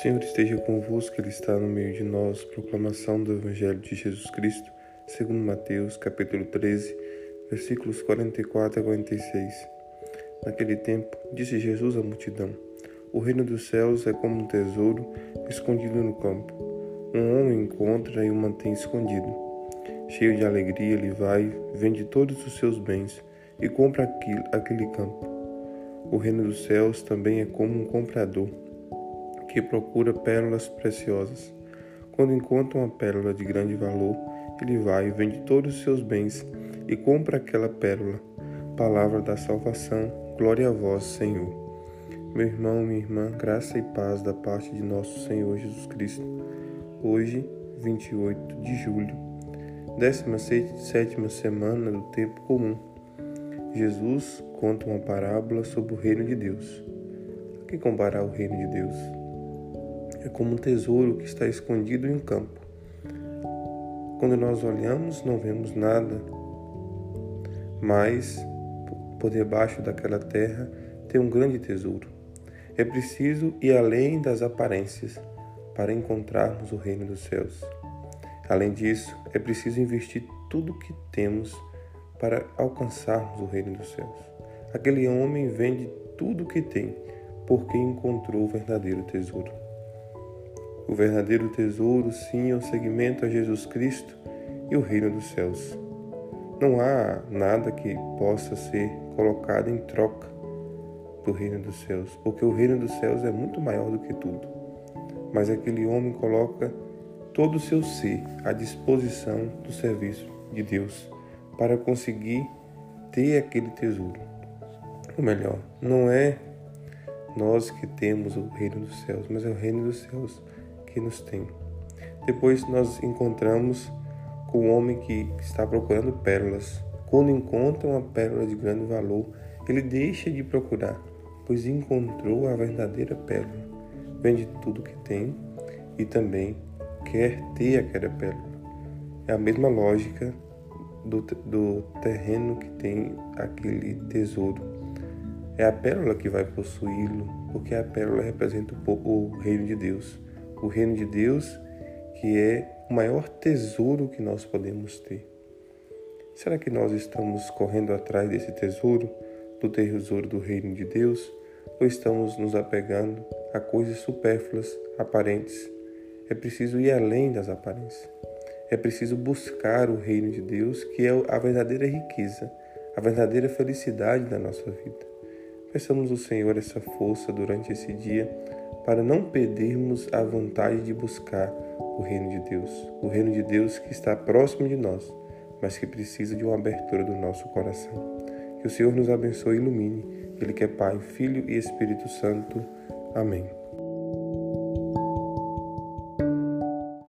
Senhor esteja convosco, Ele está no meio de nós. Proclamação do Evangelho de Jesus Cristo, segundo Mateus, capítulo 13, versículos 44 a 46. Naquele tempo, disse Jesus à multidão: O reino dos céus é como um tesouro escondido no campo. Um homem encontra e o mantém escondido. Cheio de alegria, ele vai, vende todos os seus bens e compra aquele campo. O reino dos céus também é como um comprador que procura pérolas preciosas. Quando encontra uma pérola de grande valor, ele vai e vende todos os seus bens e compra aquela pérola. Palavra da salvação, glória a vós, Senhor. Meu irmão, minha irmã, graça e paz da parte de nosso Senhor Jesus Cristo. Hoje, 28 de julho, 17 semana do tempo comum. Jesus conta uma parábola sobre o reino de Deus. A que comparar o reino de Deus? É como um tesouro que está escondido em um campo. Quando nós olhamos, não vemos nada, mas por debaixo daquela terra tem um grande tesouro. É preciso ir além das aparências para encontrarmos o reino dos céus. Além disso, é preciso investir tudo o que temos para alcançarmos o reino dos céus. Aquele homem vende tudo o que tem porque encontrou o verdadeiro tesouro. O verdadeiro tesouro, sim, é o seguimento a Jesus Cristo e o reino dos céus. Não há nada que possa ser colocado em troca do reino dos céus, porque o reino dos céus é muito maior do que tudo. Mas aquele homem coloca todo o seu ser à disposição do serviço de Deus para conseguir ter aquele tesouro. Ou melhor, não é nós que temos o reino dos céus, mas é o reino dos céus que nos tem. Depois nós encontramos com o homem que está procurando pérolas. Quando encontra uma pérola de grande valor, ele deixa de procurar, pois encontrou a verdadeira pérola. Vende tudo que tem e também quer ter aquela pérola. É a mesma lógica do, do terreno que tem aquele tesouro. É a pérola que vai possuí-lo, porque a pérola representa o, o reino de Deus o reino de Deus, que é o maior tesouro que nós podemos ter. Será que nós estamos correndo atrás desse tesouro, do tesouro do reino de Deus, ou estamos nos apegando a coisas supérfluas, aparentes? É preciso ir além das aparências. É preciso buscar o reino de Deus, que é a verdadeira riqueza, a verdadeira felicidade da nossa vida. Peçamos ao Senhor essa força durante esse dia para não perdermos a vontade de buscar o reino de Deus, o reino de Deus que está próximo de nós, mas que precisa de uma abertura do nosso coração. Que o Senhor nos abençoe e ilumine, Ele que é Pai, Filho e Espírito Santo. Amém.